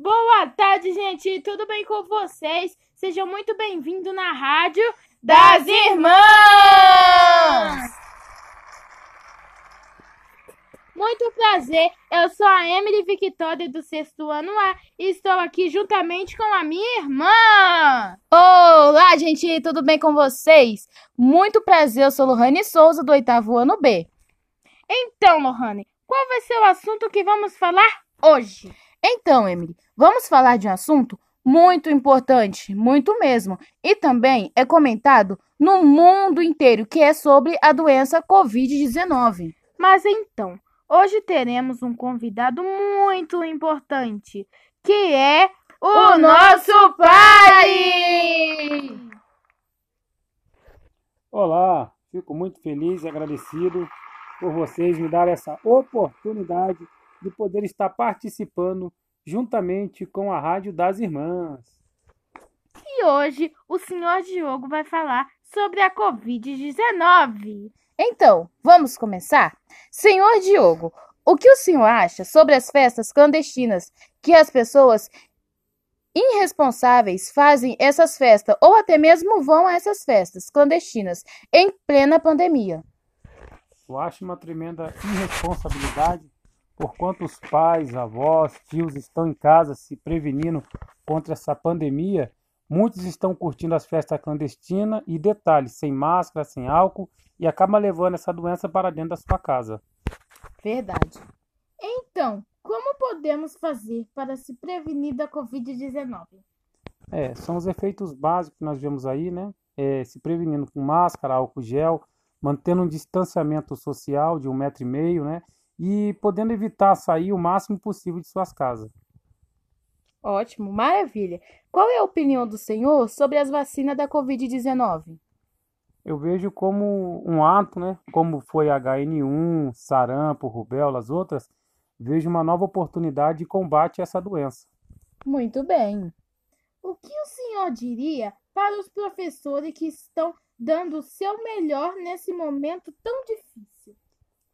Boa tarde, gente. Tudo bem com vocês? Sejam muito bem-vindos na Rádio das Irmãs! Muito prazer, eu sou a Emily Victoria do sexto ano A e estou aqui juntamente com a minha irmã. Olá, gente, tudo bem com vocês? Muito prazer, eu sou Lohane Souza do oitavo ano B. Então, Lohane, qual vai ser o assunto que vamos falar hoje? Então, Emily, vamos falar de um assunto muito importante, muito mesmo, e também é comentado no mundo inteiro, que é sobre a doença Covid-19. Mas então, hoje teremos um convidado muito importante, que é o, o nosso pai! Olá, fico muito feliz e agradecido por vocês me dar essa oportunidade de poder estar participando juntamente com a Rádio das Irmãs. E hoje o senhor Diogo vai falar sobre a Covid-19. Então, vamos começar? Senhor Diogo, o que o senhor acha sobre as festas clandestinas que as pessoas irresponsáveis fazem essas festas ou até mesmo vão a essas festas clandestinas em plena pandemia? Eu acho uma tremenda irresponsabilidade por quanto os pais, avós, tios estão em casa se prevenindo contra essa pandemia, muitos estão curtindo as festas clandestinas e detalhes, sem máscara, sem álcool e acaba levando essa doença para dentro da sua casa. Verdade. Então, como podemos fazer para se prevenir da Covid-19? É, são os efeitos básicos que nós vemos aí, né? É, se prevenindo com máscara, álcool gel, mantendo um distanciamento social de um metro e meio, né? E podendo evitar sair o máximo possível de suas casas. Ótimo, maravilha. Qual é a opinião do senhor sobre as vacinas da Covid-19? Eu vejo como um ato, né? Como foi HN1, sarampo, rubéola, as outras, vejo uma nova oportunidade de combate a essa doença. Muito bem. O que o senhor diria para os professores que estão dando o seu melhor nesse momento tão difícil?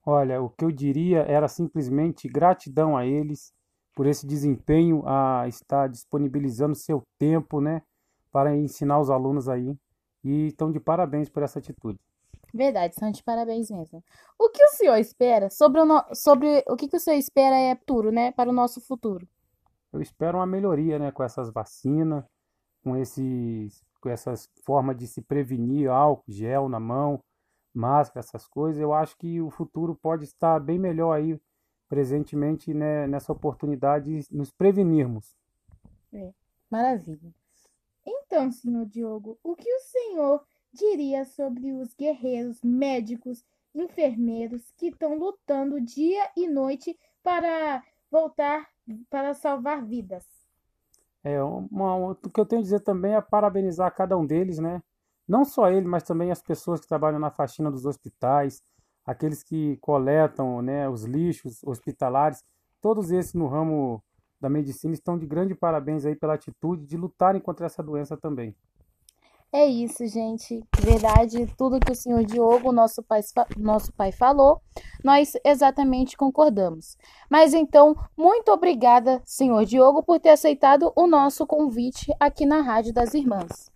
Olha, o que eu diria era simplesmente gratidão a eles por esse desempenho, a estar disponibilizando seu tempo, né, para ensinar os alunos aí. E estão de parabéns por essa atitude. Verdade, são de parabéns mesmo. O que o senhor espera sobre o, no... sobre o que, que o senhor espera é futuro, né, para o nosso futuro? Eu espero uma melhoria, né, com essas vacinas, com esses, com essas formas de se prevenir, álcool, gel na mão, máscara, essas coisas, eu acho que o futuro pode estar bem melhor aí, presentemente, né, nessa oportunidade de nos prevenirmos. É, maravilha. Então, senhor Diogo, o que o senhor diria sobre os guerreiros, médicos, enfermeiros que estão lutando dia e noite para voltar, para salvar vidas? É, uma, o que eu tenho a dizer também é parabenizar cada um deles, né? Não só ele, mas também as pessoas que trabalham na faxina dos hospitais, aqueles que coletam né, os lixos hospitalares, todos esses no ramo da medicina estão de grande parabéns aí pela atitude de lutarem contra essa doença também. É isso, gente. Verdade, tudo que o senhor Diogo, nosso pai, nosso pai falou, nós exatamente concordamos. Mas então, muito obrigada, senhor Diogo, por ter aceitado o nosso convite aqui na Rádio das Irmãs.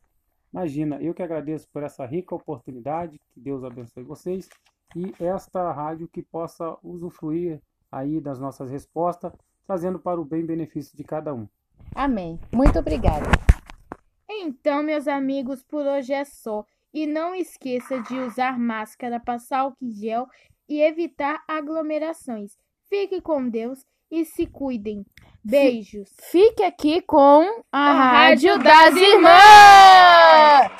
Imagina, eu que agradeço por essa rica oportunidade, que Deus abençoe vocês e esta rádio que possa usufruir aí das nossas respostas, trazendo para o bem benefício de cada um. Amém. Muito obrigada. Então, meus amigos, por hoje é só. E não esqueça de usar máscara, passar álcool gel e evitar aglomerações. Fique com Deus e se cuidem. Beijos. Fique aqui com a, a Rádio das Irmãs.